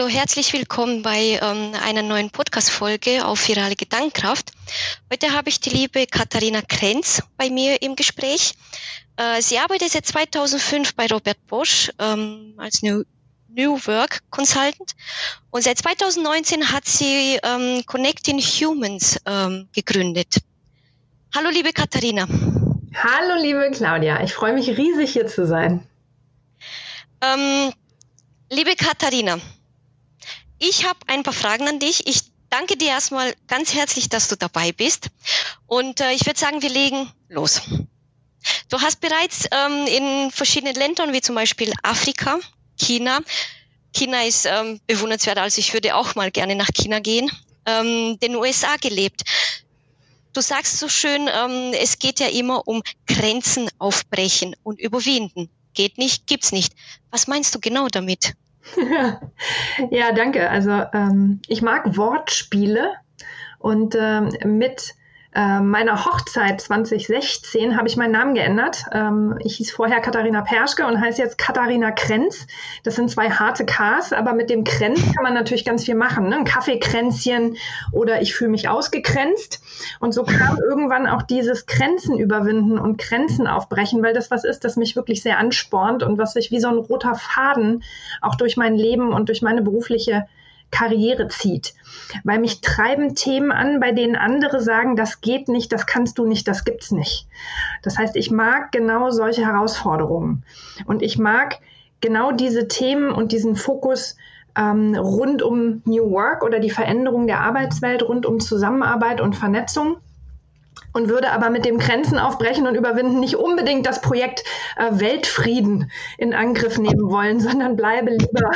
hallo, herzlich willkommen bei ähm, einer neuen Podcast-Folge auf Virale Gedankenkraft. Heute habe ich die liebe Katharina Krenz bei mir im Gespräch. Äh, sie arbeitet seit 2005 bei Robert Bosch ähm, als New, New Work Consultant und seit 2019 hat sie ähm, Connecting Humans ähm, gegründet. Hallo, liebe Katharina. Hallo, liebe Claudia. Ich freue mich riesig, hier zu sein. Ähm, liebe Katharina, ich habe ein paar Fragen an dich. Ich danke dir erstmal ganz herzlich, dass du dabei bist. Und äh, ich würde sagen, wir legen los. Du hast bereits ähm, in verschiedenen Ländern, wie zum Beispiel Afrika, China, China ist ähm, bewundernswert, also ich würde auch mal gerne nach China gehen, ähm, den USA gelebt. Du sagst so schön, ähm, es geht ja immer um Grenzen aufbrechen und überwinden. Geht nicht, gibt's nicht. Was meinst du genau damit? ja, danke. Also ähm, ich mag Wortspiele und ähm, mit äh, meiner Hochzeit 2016 habe ich meinen Namen geändert. Ähm, ich hieß vorher Katharina Perschke und heiße jetzt Katharina Krenz. Das sind zwei harte Ks, aber mit dem Krenz kann man natürlich ganz viel machen. Ne? Ein Kaffeekränzchen oder ich fühle mich ausgegrenzt. Und so kam irgendwann auch dieses Grenzen überwinden und Grenzen aufbrechen, weil das was ist, das mich wirklich sehr anspornt und was sich wie so ein roter Faden auch durch mein Leben und durch meine berufliche Karriere zieht. Weil mich treiben Themen an, bei denen andere sagen, das geht nicht, das kannst du nicht, das gibt's nicht. Das heißt, ich mag genau solche Herausforderungen. Und ich mag genau diese Themen und diesen Fokus ähm, rund um New Work oder die Veränderung der Arbeitswelt, rund um Zusammenarbeit und Vernetzung und würde aber mit dem Grenzen aufbrechen und überwinden nicht unbedingt das Projekt äh, Weltfrieden in Angriff nehmen wollen, sondern bleibe lieber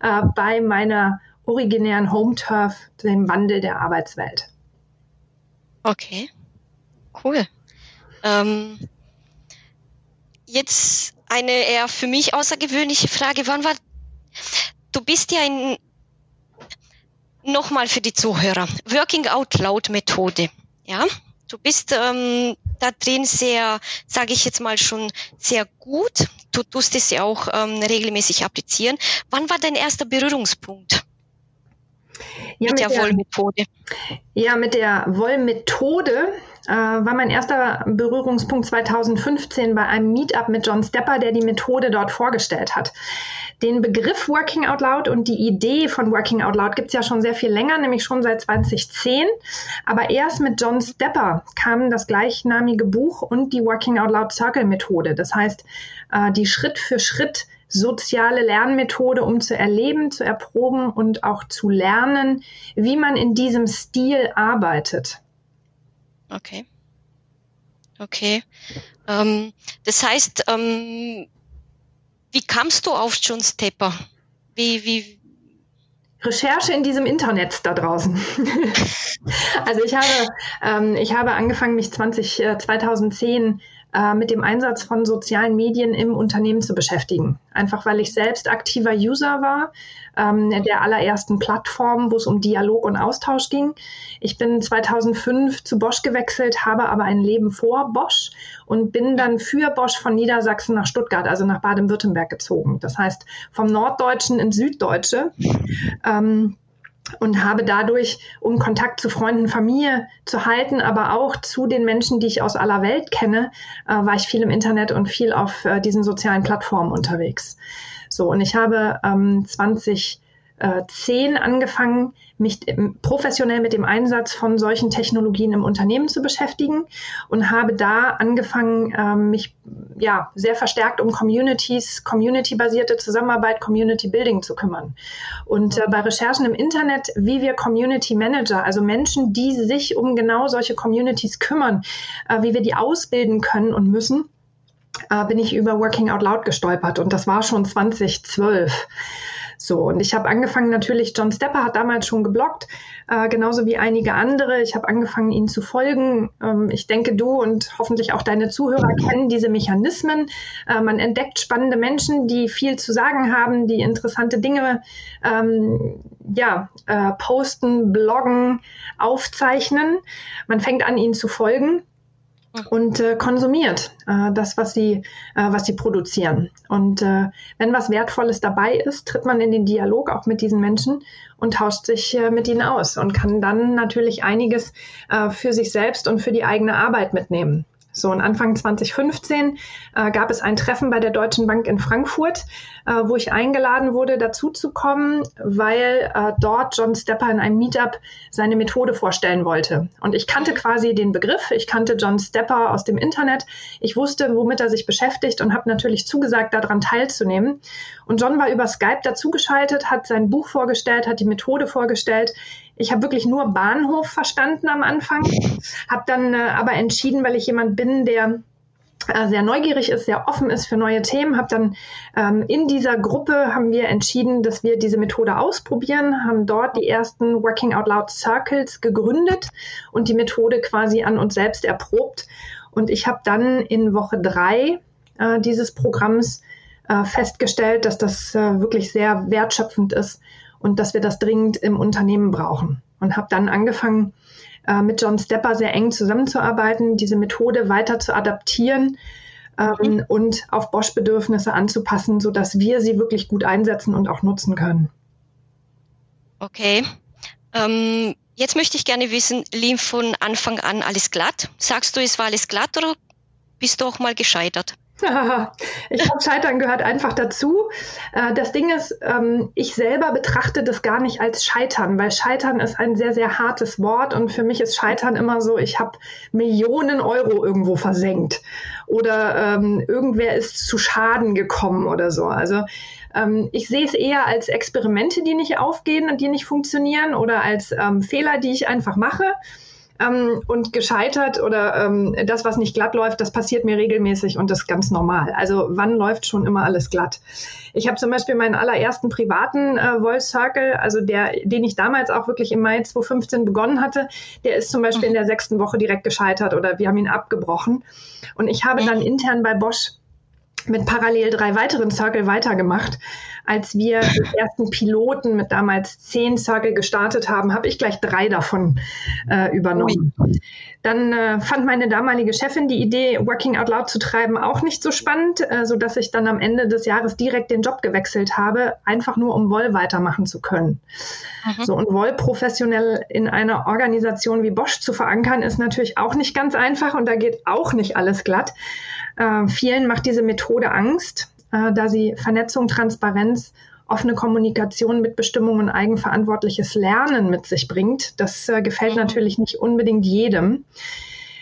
äh, bei meiner originären Home Turf, dem Wandel der Arbeitswelt. Okay, cool. Ähm, jetzt eine eher für mich außergewöhnliche Frage. Wann war, du bist ja in, nochmal für die Zuhörer, Working Out Loud Methode, ja? Du bist ähm, da drin sehr, sage ich jetzt mal schon, sehr gut. Du tust es ja auch ähm, regelmäßig applizieren. Wann war dein erster Berührungspunkt? Ja, mit, mit der, der Wollmethode. Ja, mit der Wollmethode äh, war mein erster Berührungspunkt 2015 bei einem Meetup mit John Stepper, der die Methode dort vorgestellt hat. Den Begriff Working Out Loud und die Idee von Working Out Loud gibt es ja schon sehr viel länger, nämlich schon seit 2010. Aber erst mit John Stepper kam das gleichnamige Buch und die Working Out Loud Circle Methode. Das heißt, äh, die Schritt für Schritt soziale Lernmethode, um zu erleben, zu erproben und auch zu lernen, wie man in diesem Stil arbeitet. Okay. Okay. Ähm, das heißt, ähm, wie kamst du auf John Stepper? Wie, wie, Recherche in diesem Internet da draußen. also ich habe, ähm, ich habe angefangen, mich 20, äh, 2010 äh, mit dem Einsatz von sozialen Medien im Unternehmen zu beschäftigen. Einfach weil ich selbst aktiver User war, ähm, der allerersten Plattform, wo es um Dialog und Austausch ging. Ich bin 2005 zu Bosch gewechselt, habe aber ein Leben vor Bosch und bin dann für Bosch von Niedersachsen nach Stuttgart, also nach Baden-Württemberg gezogen. Das heißt, vom Norddeutschen ins Süddeutsche. Ähm, und habe dadurch, um Kontakt zu Freunden, Familie zu halten, aber auch zu den Menschen, die ich aus aller Welt kenne, äh, war ich viel im Internet und viel auf äh, diesen sozialen Plattformen unterwegs. So, und ich habe ähm, 20 äh, zehn angefangen, mich professionell mit dem Einsatz von solchen Technologien im Unternehmen zu beschäftigen und habe da angefangen, ähm, mich ja sehr verstärkt um Communities, community-basierte Zusammenarbeit, Community Building zu kümmern. Und äh, bei Recherchen im Internet, wie wir Community Manager, also Menschen, die sich um genau solche Communities kümmern, äh, wie wir die ausbilden können und müssen, äh, bin ich über Working Out Loud gestolpert und das war schon 2012. So, und ich habe angefangen, natürlich, John Stepper hat damals schon gebloggt, äh, genauso wie einige andere. Ich habe angefangen, ihnen zu folgen. Ähm, ich denke, du und hoffentlich auch deine Zuhörer kennen diese Mechanismen. Äh, man entdeckt spannende Menschen, die viel zu sagen haben, die interessante Dinge ähm, ja, äh, posten, bloggen, aufzeichnen. Man fängt an, ihnen zu folgen. Hm. und äh, konsumiert äh, das, was sie, äh, was sie produzieren. Und äh, wenn was Wertvolles dabei ist, tritt man in den Dialog auch mit diesen Menschen und tauscht sich äh, mit ihnen aus und kann dann natürlich einiges äh, für sich selbst und für die eigene Arbeit mitnehmen. So, und Anfang 2015 äh, gab es ein Treffen bei der Deutschen Bank in Frankfurt, äh, wo ich eingeladen wurde, dazu zu kommen, weil äh, dort John Stepper in einem Meetup seine Methode vorstellen wollte. Und ich kannte quasi den Begriff, ich kannte John Stepper aus dem Internet, ich wusste, womit er sich beschäftigt und habe natürlich zugesagt, daran teilzunehmen. Und John war über Skype dazugeschaltet, hat sein Buch vorgestellt, hat die Methode vorgestellt. Ich habe wirklich nur Bahnhof verstanden am Anfang, habe dann äh, aber entschieden, weil ich jemand bin, der äh, sehr neugierig ist, sehr offen ist für neue Themen, habe dann ähm, in dieser Gruppe haben wir entschieden, dass wir diese Methode ausprobieren, haben dort die ersten Working Out Loud Circles gegründet und die Methode quasi an uns selbst erprobt. Und ich habe dann in Woche drei äh, dieses Programms äh, festgestellt, dass das äh, wirklich sehr wertschöpfend ist und dass wir das dringend im Unternehmen brauchen. Und habe dann angefangen, äh, mit John Stepper sehr eng zusammenzuarbeiten, diese Methode weiter zu adaptieren ähm, mhm. und auf Bosch-Bedürfnisse anzupassen, sodass wir sie wirklich gut einsetzen und auch nutzen können. Okay. Ähm, jetzt möchte ich gerne wissen, lief von Anfang an alles glatt? Sagst du, es war alles glatt oder bist du auch mal gescheitert? ich glaube, Scheitern gehört einfach dazu. Äh, das Ding ist, ähm, ich selber betrachte das gar nicht als Scheitern, weil Scheitern ist ein sehr, sehr hartes Wort und für mich ist Scheitern immer so, ich habe Millionen Euro irgendwo versenkt oder ähm, irgendwer ist zu Schaden gekommen oder so. Also ähm, ich sehe es eher als Experimente, die nicht aufgehen und die nicht funktionieren oder als Fehler, die ich einfach mache ähm, und gescheitert oder ähm, das, was nicht glatt läuft, das passiert mir regelmäßig und das ist ganz normal. Also wann läuft schon immer alles glatt? Ich habe zum Beispiel meinen allerersten privaten äh, Voice Circle, also der, den ich damals auch wirklich im Mai 2015 begonnen hatte, der ist zum Beispiel in der sechsten Woche direkt gescheitert oder wir haben ihn abgebrochen. Und ich habe dann intern bei Bosch mit parallel drei weiteren Circle weitergemacht. Als wir den ersten Piloten mit damals zehn Circle gestartet haben, habe ich gleich drei davon äh, übernommen. Dann äh, fand meine damalige Chefin die Idee, Working Out Loud zu treiben, auch nicht so spannend, äh, so dass ich dann am Ende des Jahres direkt den Job gewechselt habe, einfach nur um Woll weitermachen zu können. Mhm. So und Woll professionell in einer Organisation wie Bosch zu verankern, ist natürlich auch nicht ganz einfach und da geht auch nicht alles glatt. Äh, vielen macht diese Methode Angst, äh, da sie Vernetzung, Transparenz, offene Kommunikation, Mitbestimmung und eigenverantwortliches Lernen mit sich bringt. Das äh, gefällt mhm. natürlich nicht unbedingt jedem.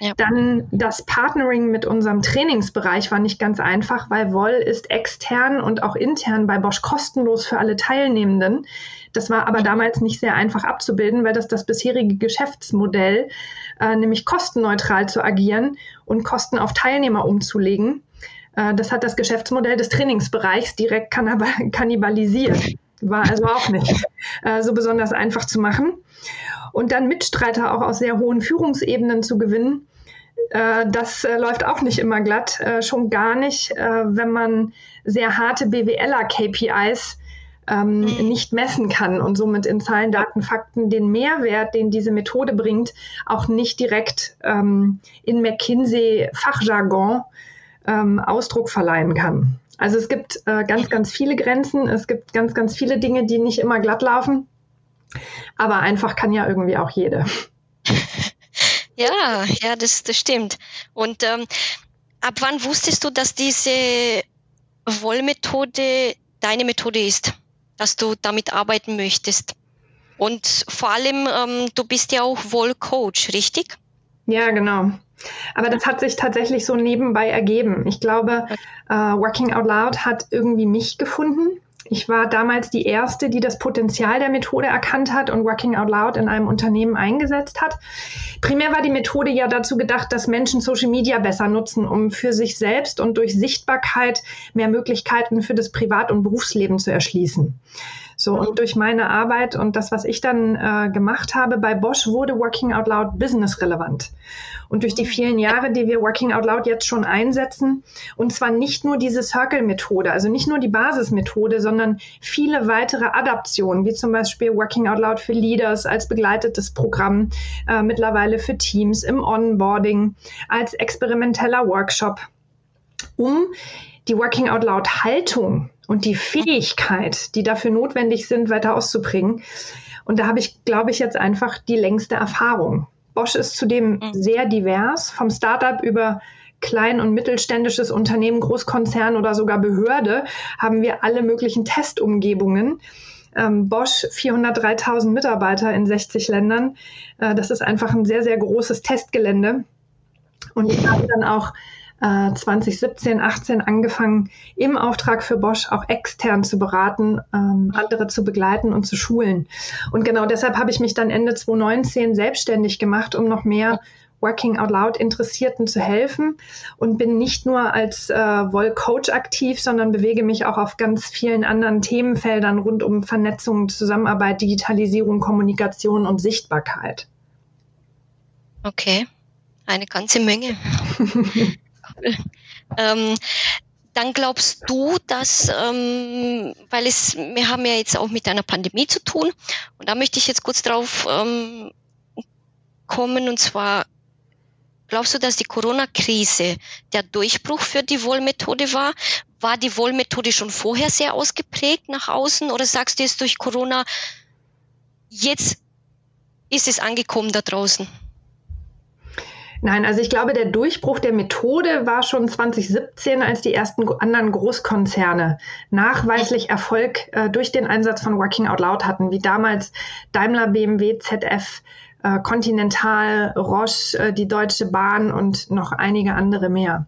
Ja. Dann das Partnering mit unserem Trainingsbereich war nicht ganz einfach, weil Woll ist extern und auch intern bei Bosch kostenlos für alle Teilnehmenden. Das war aber damals nicht sehr einfach abzubilden, weil das das bisherige Geschäftsmodell, äh, nämlich kostenneutral zu agieren und Kosten auf Teilnehmer umzulegen, äh, das hat das Geschäftsmodell des Trainingsbereichs direkt kannibalisiert. War also auch nicht äh, so besonders einfach zu machen. Und dann Mitstreiter auch aus sehr hohen Führungsebenen zu gewinnen, das äh, läuft auch nicht immer glatt, äh, schon gar nicht, wenn man sehr harte BWLer-KPIs ähm, mhm. nicht messen kann und somit in Zahlen, Daten, Fakten den Mehrwert, den diese Methode bringt, auch nicht direkt ähm, in McKinsey-Fachjargon ähm, Ausdruck verleihen kann. Also es gibt äh, ganz, ganz viele Grenzen, es gibt ganz, ganz viele Dinge, die nicht immer glatt laufen, aber einfach kann ja irgendwie auch jede. Ja, ja, das, das stimmt. Und ähm, ab wann wusstest du, dass diese Wollmethode deine Methode ist, dass du damit arbeiten möchtest? Und vor allem, ähm, du bist ja auch Wollcoach, richtig? Ja, genau. Aber das hat sich tatsächlich so nebenbei ergeben. Ich glaube, äh, Working Out Loud hat irgendwie mich gefunden. Ich war damals die erste, die das Potenzial der Methode erkannt hat und Working Out Loud in einem Unternehmen eingesetzt hat. Primär war die Methode ja dazu gedacht, dass Menschen Social Media besser nutzen, um für sich selbst und durch Sichtbarkeit mehr Möglichkeiten für das Privat- und Berufsleben zu erschließen. So, und durch meine Arbeit und das, was ich dann äh, gemacht habe bei Bosch, wurde Working Out Loud business relevant. Und durch die vielen Jahre, die wir Working Out Loud jetzt schon einsetzen, und zwar nicht nur diese Circle-Methode, also nicht nur die Basismethode, sondern viele weitere Adaptionen, wie zum Beispiel Working Out Loud für Leaders als begleitetes Programm, äh, mittlerweile für Teams im Onboarding, als experimenteller Workshop, um die Working Out Loud Haltung und die Fähigkeit, die dafür notwendig sind, weiter auszubringen. Und da habe ich, glaube ich, jetzt einfach die längste Erfahrung. Bosch ist zudem mhm. sehr divers, vom Startup über klein- und mittelständisches Unternehmen, Großkonzern oder sogar Behörde haben wir alle möglichen Testumgebungen. Ähm, Bosch 403.000 Mitarbeiter in 60 Ländern. Äh, das ist einfach ein sehr, sehr großes Testgelände. Und ich habe dann auch 2017, äh, 18 angefangen, im Auftrag für Bosch auch extern zu beraten, ähm, andere zu begleiten und zu schulen. Und genau deshalb habe ich mich dann Ende 2019 selbstständig gemacht, um noch mehr Working Out Loud Interessierten zu helfen und bin nicht nur als äh, Woll-Coach aktiv, sondern bewege mich auch auf ganz vielen anderen Themenfeldern rund um Vernetzung, Zusammenarbeit, Digitalisierung, Kommunikation und Sichtbarkeit. Okay, eine ganze Menge. ähm, dann glaubst du, dass, ähm, weil es, wir haben ja jetzt auch mit einer Pandemie zu tun, und da möchte ich jetzt kurz drauf ähm, kommen, und zwar, glaubst du, dass die Corona-Krise der Durchbruch für die Wohlmethode war? War die Wohlmethode schon vorher sehr ausgeprägt nach außen, oder sagst du jetzt durch Corona, jetzt ist es angekommen da draußen? Nein, also ich glaube, der Durchbruch der Methode war schon 2017, als die ersten anderen Großkonzerne nachweislich Erfolg äh, durch den Einsatz von Working Out Loud hatten, wie damals Daimler, BMW, ZF, äh, Continental, Roche, äh, die Deutsche Bahn und noch einige andere mehr.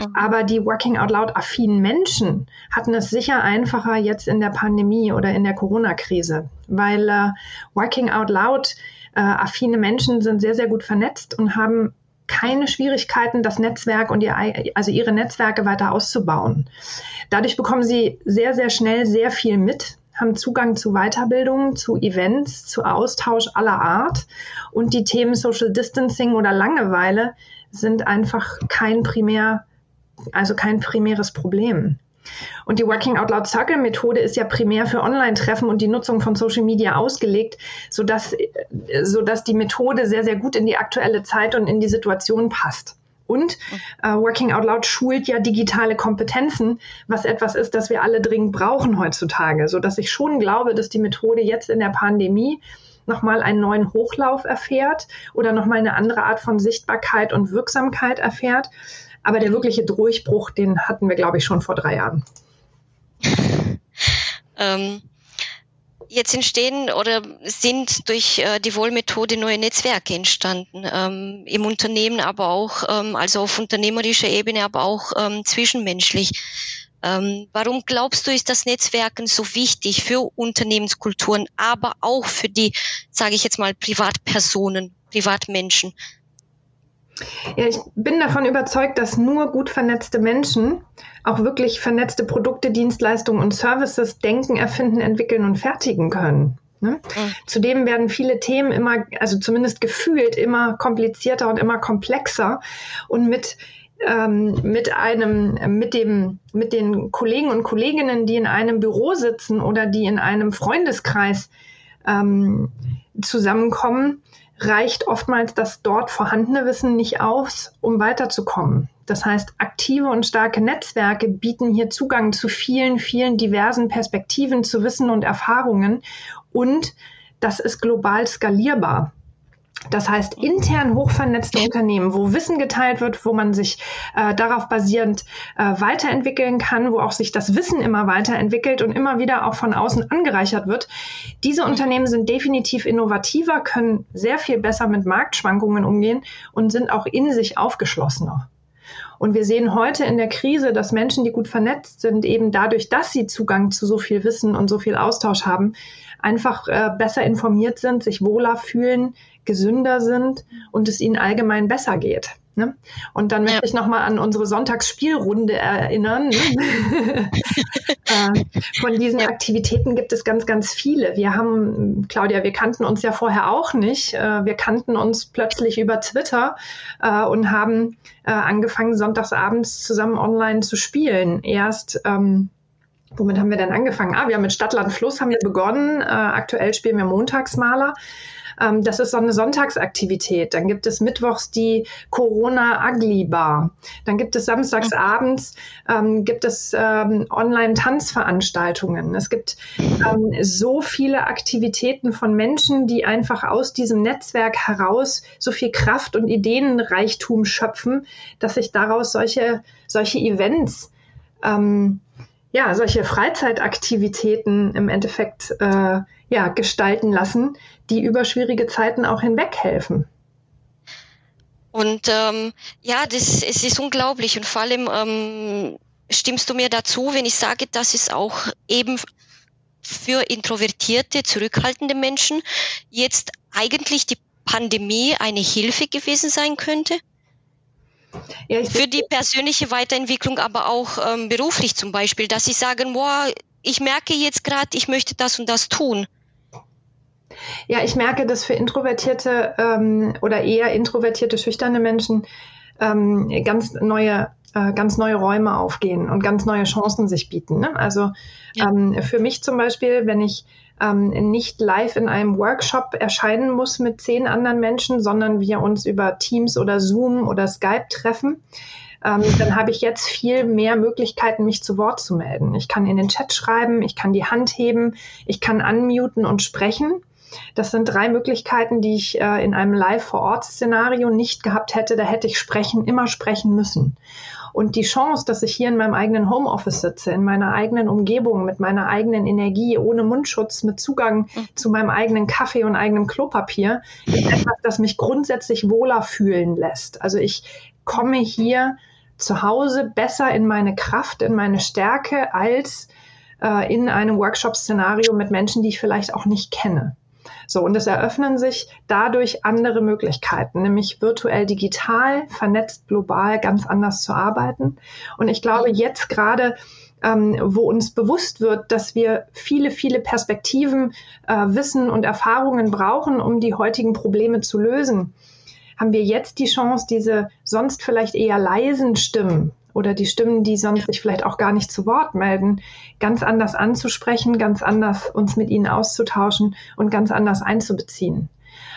Mhm. Aber die Working Out Loud affinen Menschen hatten es sicher einfacher jetzt in der Pandemie oder in der Corona-Krise, weil äh, Working Out Loud äh, affine Menschen sind sehr, sehr gut vernetzt und haben keine Schwierigkeiten, das Netzwerk und ihr, also ihre Netzwerke weiter auszubauen. Dadurch bekommen sie sehr, sehr schnell sehr viel mit, haben Zugang zu Weiterbildungen, zu Events, zu Austausch aller Art. Und die Themen Social Distancing oder Langeweile sind einfach kein primär, also kein primäres Problem. Und die Working Out Loud Circle Methode ist ja primär für Online-Treffen und die Nutzung von Social Media ausgelegt, sodass, sodass die Methode sehr, sehr gut in die aktuelle Zeit und in die Situation passt. Und äh, Working Out Loud schult ja digitale Kompetenzen, was etwas ist, das wir alle dringend brauchen heutzutage, sodass ich schon glaube, dass die Methode jetzt in der Pandemie nochmal einen neuen Hochlauf erfährt oder nochmal eine andere Art von Sichtbarkeit und Wirksamkeit erfährt. Aber der wirkliche Durchbruch, den hatten wir, glaube ich, schon vor drei Jahren. ähm, jetzt entstehen oder sind durch äh, die Wohlmethode neue Netzwerke entstanden, ähm, im Unternehmen, aber auch, ähm, also auf unternehmerischer Ebene, aber auch ähm, zwischenmenschlich. Ähm, warum glaubst du, ist das Netzwerken so wichtig für Unternehmenskulturen, aber auch für die, sage ich jetzt mal, Privatpersonen, Privatmenschen? Ja, ich bin davon überzeugt, dass nur gut vernetzte Menschen auch wirklich vernetzte Produkte, Dienstleistungen und Services denken, erfinden, entwickeln und fertigen können. Ne? Mhm. Zudem werden viele Themen immer, also zumindest gefühlt, immer komplizierter und immer komplexer und mit ähm, mit einem, mit dem, mit den Kollegen und Kolleginnen, die in einem Büro sitzen oder die in einem Freundeskreis ähm, zusammenkommen, reicht oftmals das dort vorhandene Wissen nicht aus, um weiterzukommen. Das heißt, aktive und starke Netzwerke bieten hier Zugang zu vielen, vielen diversen Perspektiven, zu Wissen und Erfahrungen und das ist global skalierbar. Das heißt, intern hochvernetzte Unternehmen, wo Wissen geteilt wird, wo man sich äh, darauf basierend äh, weiterentwickeln kann, wo auch sich das Wissen immer weiterentwickelt und immer wieder auch von außen angereichert wird. Diese Unternehmen sind definitiv innovativer, können sehr viel besser mit Marktschwankungen umgehen und sind auch in sich aufgeschlossener. Und wir sehen heute in der Krise, dass Menschen, die gut vernetzt sind, eben dadurch, dass sie Zugang zu so viel Wissen und so viel Austausch haben, einfach äh, besser informiert sind, sich wohler fühlen, gesünder sind und es ihnen allgemein besser geht. Ne? Und dann möchte ja. ich nochmal an unsere Sonntagsspielrunde erinnern. äh, von diesen ja. Aktivitäten gibt es ganz, ganz viele. Wir haben, Claudia, wir kannten uns ja vorher auch nicht. Äh, wir kannten uns plötzlich über Twitter äh, und haben angefangen, sonntagsabends zusammen online zu spielen. Erst ähm, Womit haben wir denn angefangen? Ah, wir haben mit Stadtland Fluss haben wir begonnen. Äh, aktuell spielen wir Montagsmaler. Ähm, das ist so eine Sonntagsaktivität. Dann gibt es mittwochs die Corona Ugly Bar. Dann gibt es samstags abends ähm, gibt es ähm, Online-Tanzveranstaltungen. Es gibt ähm, so viele Aktivitäten von Menschen, die einfach aus diesem Netzwerk heraus so viel Kraft und Ideenreichtum schöpfen, dass sich daraus solche, solche Events ähm, ja, solche Freizeitaktivitäten im Endeffekt äh, ja, gestalten lassen, die über schwierige Zeiten auch hinweg helfen. Und ähm, ja, das es ist unglaublich und vor allem ähm, stimmst du mir dazu, wenn ich sage, dass es auch eben für introvertierte, zurückhaltende Menschen jetzt eigentlich die Pandemie eine Hilfe gewesen sein könnte? Ja, für die persönliche Weiterentwicklung, aber auch ähm, beruflich zum Beispiel, dass sie sagen, boah, ich merke jetzt gerade, ich möchte das und das tun. Ja, ich merke, dass für introvertierte ähm, oder eher introvertierte, schüchterne Menschen ähm, ganz neue äh, ganz neue Räume aufgehen und ganz neue Chancen sich bieten. Ne? Also ja. ähm, für mich zum Beispiel, wenn ich ähm, nicht live in einem Workshop erscheinen muss mit zehn anderen Menschen, sondern wir uns über Teams oder Zoom oder Skype treffen, ähm, dann habe ich jetzt viel mehr Möglichkeiten, mich zu Wort zu melden. Ich kann in den Chat schreiben, ich kann die Hand heben, ich kann unmuten und sprechen. Das sind drei Möglichkeiten, die ich äh, in einem Live-vor-Ort-Szenario nicht gehabt hätte. Da hätte ich sprechen, immer sprechen müssen. Und die Chance, dass ich hier in meinem eigenen Homeoffice sitze, in meiner eigenen Umgebung, mit meiner eigenen Energie, ohne Mundschutz, mit Zugang mhm. zu meinem eigenen Kaffee und eigenem Klopapier, ist etwas, das mich grundsätzlich wohler fühlen lässt. Also ich komme hier zu Hause besser in meine Kraft, in meine Stärke als äh, in einem Workshop-Szenario mit Menschen, die ich vielleicht auch nicht kenne. So, und es eröffnen sich dadurch andere Möglichkeiten, nämlich virtuell digital, vernetzt global ganz anders zu arbeiten. Und ich glaube, jetzt gerade ähm, wo uns bewusst wird, dass wir viele, viele Perspektiven, äh, Wissen und Erfahrungen brauchen, um die heutigen Probleme zu lösen, haben wir jetzt die Chance, diese sonst vielleicht eher leisen Stimmen oder die Stimmen, die sonst sich vielleicht auch gar nicht zu Wort melden, ganz anders anzusprechen, ganz anders uns mit ihnen auszutauschen und ganz anders einzubeziehen.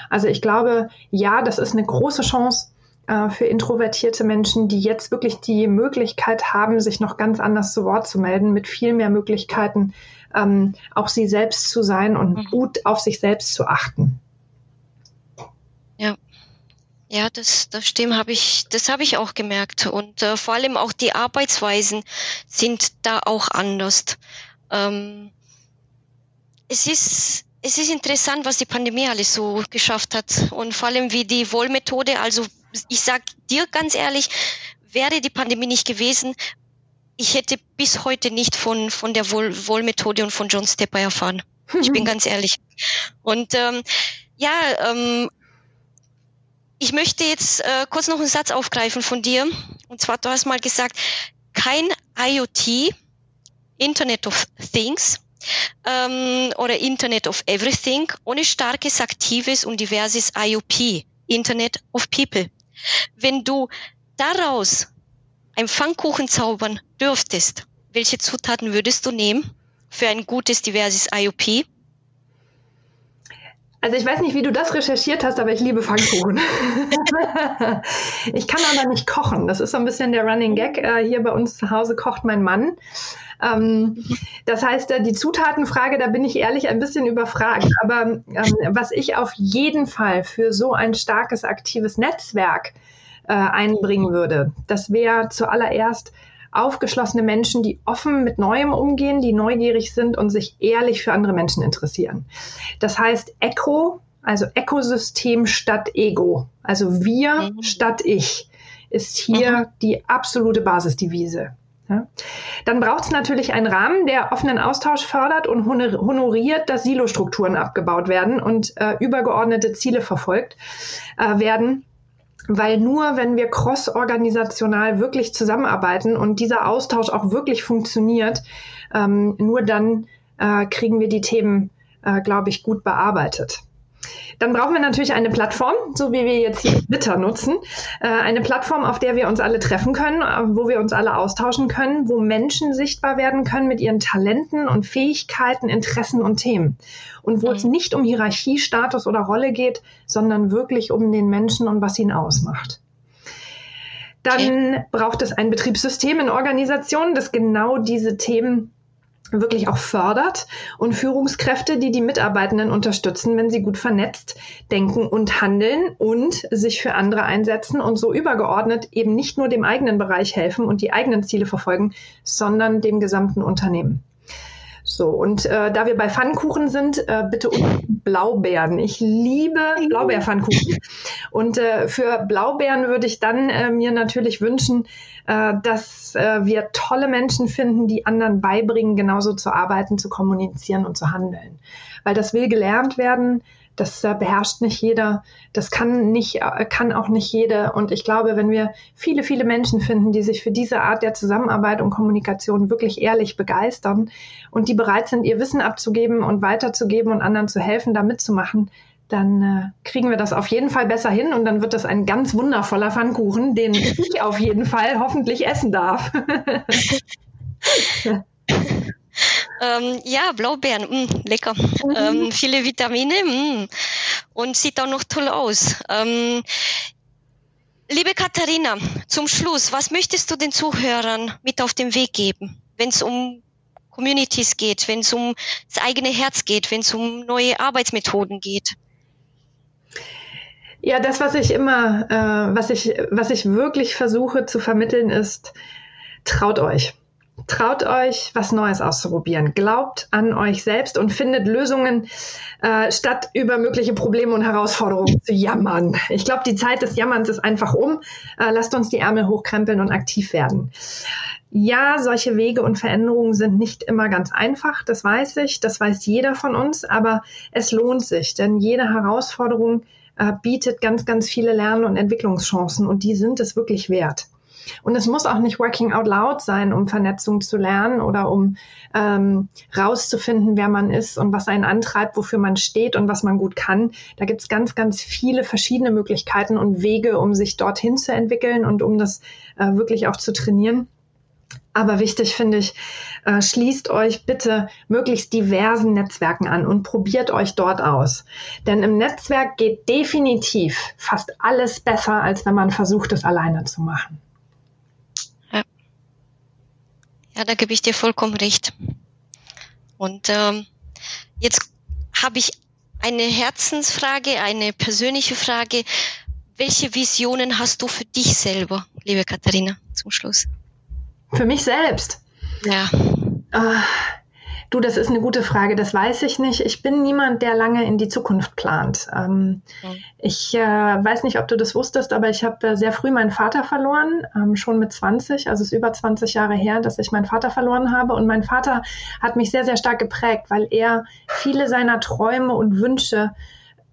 Also ich glaube, ja, das ist eine große Chance äh, für introvertierte Menschen, die jetzt wirklich die Möglichkeit haben, sich noch ganz anders zu Wort zu melden, mit viel mehr Möglichkeiten, ähm, auch sie selbst zu sein und mhm. gut auf sich selbst zu achten. Ja, das, das stimmt, habe ich, das habe ich auch gemerkt. Und äh, vor allem auch die Arbeitsweisen sind da auch anders. Ähm, es ist, es ist interessant, was die Pandemie alles so geschafft hat und vor allem wie die Wohlmethode. Also ich sag dir ganz ehrlich, wäre die Pandemie nicht gewesen, ich hätte bis heute nicht von von der Wohl Wohlmethode und von John Stepper erfahren. Ich bin ganz ehrlich. Und ähm, ja, ähm, ich möchte jetzt äh, kurz noch einen Satz aufgreifen von dir. Und zwar, du hast mal gesagt, kein IoT, Internet of Things ähm, oder Internet of Everything ohne starkes, aktives und diverses IOP, Internet of People. Wenn du daraus ein Pfannkuchen zaubern dürftest, welche Zutaten würdest du nehmen für ein gutes, diverses IOP? Also ich weiß nicht, wie du das recherchiert hast, aber ich liebe Pfannkuchen. ich kann aber nicht kochen. Das ist so ein bisschen der Running Gag. Äh, hier bei uns zu Hause kocht mein Mann. Ähm, das heißt, äh, die Zutatenfrage, da bin ich ehrlich ein bisschen überfragt. Aber ähm, was ich auf jeden Fall für so ein starkes, aktives Netzwerk äh, einbringen würde, das wäre zuallererst aufgeschlossene Menschen, die offen mit Neuem umgehen, die neugierig sind und sich ehrlich für andere Menschen interessieren. Das heißt Echo, also Ökosystem statt Ego, also wir mhm. statt ich, ist hier mhm. die absolute Basisdevise. Ja. Dann braucht es natürlich einen Rahmen, der offenen Austausch fördert und honoriert, dass Silostrukturen abgebaut werden und äh, übergeordnete Ziele verfolgt äh, werden weil nur wenn wir cross-organisational wirklich zusammenarbeiten und dieser Austausch auch wirklich funktioniert, ähm, nur dann äh, kriegen wir die Themen, äh, glaube ich, gut bearbeitet. Dann brauchen wir natürlich eine Plattform, so wie wir jetzt hier Twitter nutzen. Äh, eine Plattform, auf der wir uns alle treffen können, äh, wo wir uns alle austauschen können, wo Menschen sichtbar werden können mit ihren Talenten und Fähigkeiten, Interessen und Themen. Und wo mhm. es nicht um Hierarchie, Status oder Rolle geht, sondern wirklich um den Menschen und was ihn ausmacht. Dann braucht es ein Betriebssystem in Organisationen, das genau diese Themen wirklich auch fördert und Führungskräfte, die die Mitarbeitenden unterstützen, wenn sie gut vernetzt denken und handeln und sich für andere einsetzen und so übergeordnet eben nicht nur dem eigenen Bereich helfen und die eigenen Ziele verfolgen, sondern dem gesamten Unternehmen. So, und äh, da wir bei Pfannkuchen sind, äh, bitte um Blaubeeren. Ich liebe Blaubeerpfannkuchen. Und äh, für Blaubeeren würde ich dann äh, mir natürlich wünschen, äh, dass äh, wir tolle Menschen finden, die anderen beibringen, genauso zu arbeiten, zu kommunizieren und zu handeln. Weil das will gelernt werden, das äh, beherrscht nicht jeder, das kann nicht, äh, kann auch nicht jede. Und ich glaube, wenn wir viele, viele Menschen finden, die sich für diese Art der Zusammenarbeit und Kommunikation wirklich ehrlich begeistern und die bereit sind, ihr Wissen abzugeben und weiterzugeben und anderen zu helfen, da mitzumachen, dann äh, kriegen wir das auf jeden Fall besser hin und dann wird das ein ganz wundervoller Pfannkuchen, den ich auf jeden Fall hoffentlich essen darf. Ähm, ja, Blaubeeren, mh, mm, lecker. Mhm. Ähm, viele Vitamine mh. Mm, und sieht auch noch toll aus. Ähm, liebe Katharina, zum Schluss, was möchtest du den Zuhörern mit auf den Weg geben, wenn es um Communities geht, wenn es um das eigene Herz geht, wenn es um neue Arbeitsmethoden geht? Ja, das, was ich immer, äh, was ich, was ich wirklich versuche zu vermitteln, ist, traut euch. Traut euch, was Neues auszuprobieren. Glaubt an euch selbst und findet Lösungen, äh, statt über mögliche Probleme und Herausforderungen zu jammern. Ich glaube, die Zeit des Jammerns ist einfach um. Äh, lasst uns die Ärmel hochkrempeln und aktiv werden. Ja, solche Wege und Veränderungen sind nicht immer ganz einfach, das weiß ich, das weiß jeder von uns, aber es lohnt sich, denn jede Herausforderung äh, bietet ganz, ganz viele Lern- und Entwicklungschancen und die sind es wirklich wert. Und es muss auch nicht Working Out Loud sein, um Vernetzung zu lernen oder um ähm, rauszufinden, wer man ist und was einen antreibt, wofür man steht und was man gut kann. Da gibt es ganz, ganz viele verschiedene Möglichkeiten und Wege, um sich dorthin zu entwickeln und um das äh, wirklich auch zu trainieren. Aber wichtig finde ich, äh, schließt euch bitte möglichst diversen Netzwerken an und probiert euch dort aus. Denn im Netzwerk geht definitiv fast alles besser, als wenn man versucht, es alleine zu machen. Ja, da gebe ich dir vollkommen recht. Und ähm, jetzt habe ich eine Herzensfrage, eine persönliche Frage. Welche Visionen hast du für dich selber, liebe Katharina, zum Schluss? Für mich selbst? Ja. Äh, Du, das ist eine gute Frage, das weiß ich nicht. Ich bin niemand, der lange in die Zukunft plant. Ähm, mhm. Ich äh, weiß nicht, ob du das wusstest, aber ich habe äh, sehr früh meinen Vater verloren, ähm, schon mit 20. Also es ist über 20 Jahre her, dass ich meinen Vater verloren habe. Und mein Vater hat mich sehr, sehr stark geprägt, weil er viele seiner Träume und Wünsche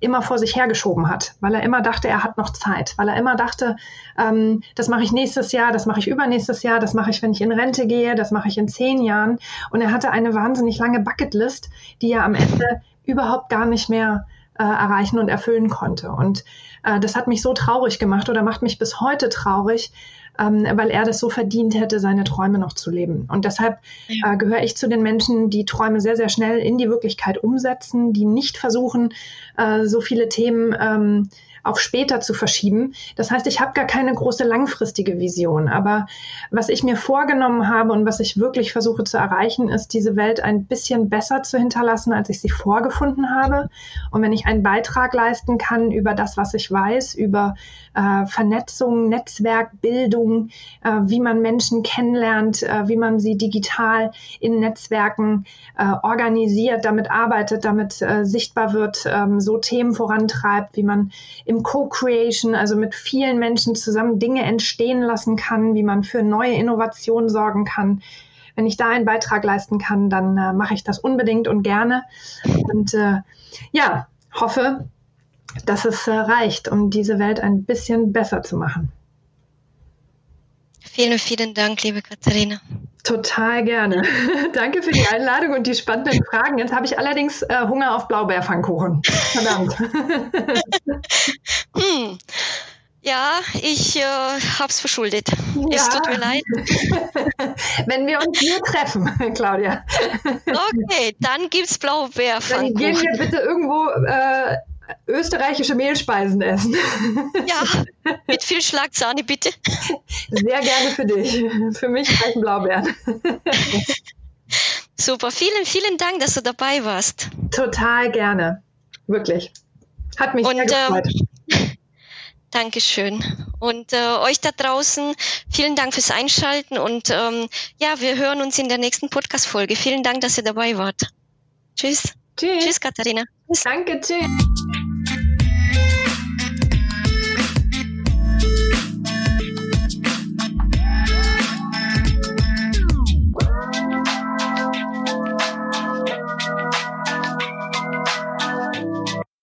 immer vor sich hergeschoben hat, weil er immer dachte, er hat noch Zeit, weil er immer dachte, ähm, das mache ich nächstes Jahr, das mache ich übernächstes Jahr, das mache ich, wenn ich in Rente gehe, das mache ich in zehn Jahren. Und er hatte eine wahnsinnig lange Bucketlist, die er am Ende überhaupt gar nicht mehr äh, erreichen und erfüllen konnte. Und äh, das hat mich so traurig gemacht oder macht mich bis heute traurig, ähm, weil er das so verdient hätte, seine Träume noch zu leben. Und deshalb ja. äh, gehöre ich zu den Menschen, die Träume sehr, sehr schnell in die Wirklichkeit umsetzen, die nicht versuchen, äh, so viele Themen ähm, auf später zu verschieben. Das heißt, ich habe gar keine große langfristige Vision. Aber was ich mir vorgenommen habe und was ich wirklich versuche zu erreichen, ist, diese Welt ein bisschen besser zu hinterlassen, als ich sie vorgefunden habe. Und wenn ich einen Beitrag leisten kann über das, was ich weiß, über äh, Vernetzung, Netzwerk, Bildung, äh, wie man Menschen kennenlernt, äh, wie man sie digital in Netzwerken äh, organisiert, damit arbeitet, damit äh, sichtbar wird, ähm, so Themen vorantreibt, wie man im Co-Creation, also mit vielen Menschen zusammen Dinge entstehen lassen kann, wie man für neue Innovationen sorgen kann. Wenn ich da einen Beitrag leisten kann, dann äh, mache ich das unbedingt und gerne. Und äh, ja, hoffe, dass es äh, reicht, um diese Welt ein bisschen besser zu machen. Vielen, vielen Dank, liebe Katharina. Total gerne. Danke für die Einladung und die spannenden Fragen. Jetzt habe ich allerdings äh, Hunger auf Blaubeerpfannkuchen. Verdammt. hm. Ja, ich äh, habe es verschuldet. Ja. Es tut mir leid. Wenn wir uns hier treffen, Claudia. Okay, dann gibt es Blaubeerpfannkuchen. Dann gehen wir bitte irgendwo äh, österreichische Mehlspeisen essen. Ja, mit viel Schlagsahne bitte. Sehr gerne für dich. Für mich reichen Blaubeeren. Super, vielen, vielen Dank, dass du dabei warst. Total gerne. Wirklich. Hat mich Und, sehr gefreut. Ähm, Dankeschön. Und äh, euch da draußen, vielen Dank fürs Einschalten und ähm, ja, wir hören uns in der nächsten Podcast-Folge. Vielen Dank, dass ihr dabei wart. Tschüss. Tschüss. Tschüss, Katharina. Danke, tschüss.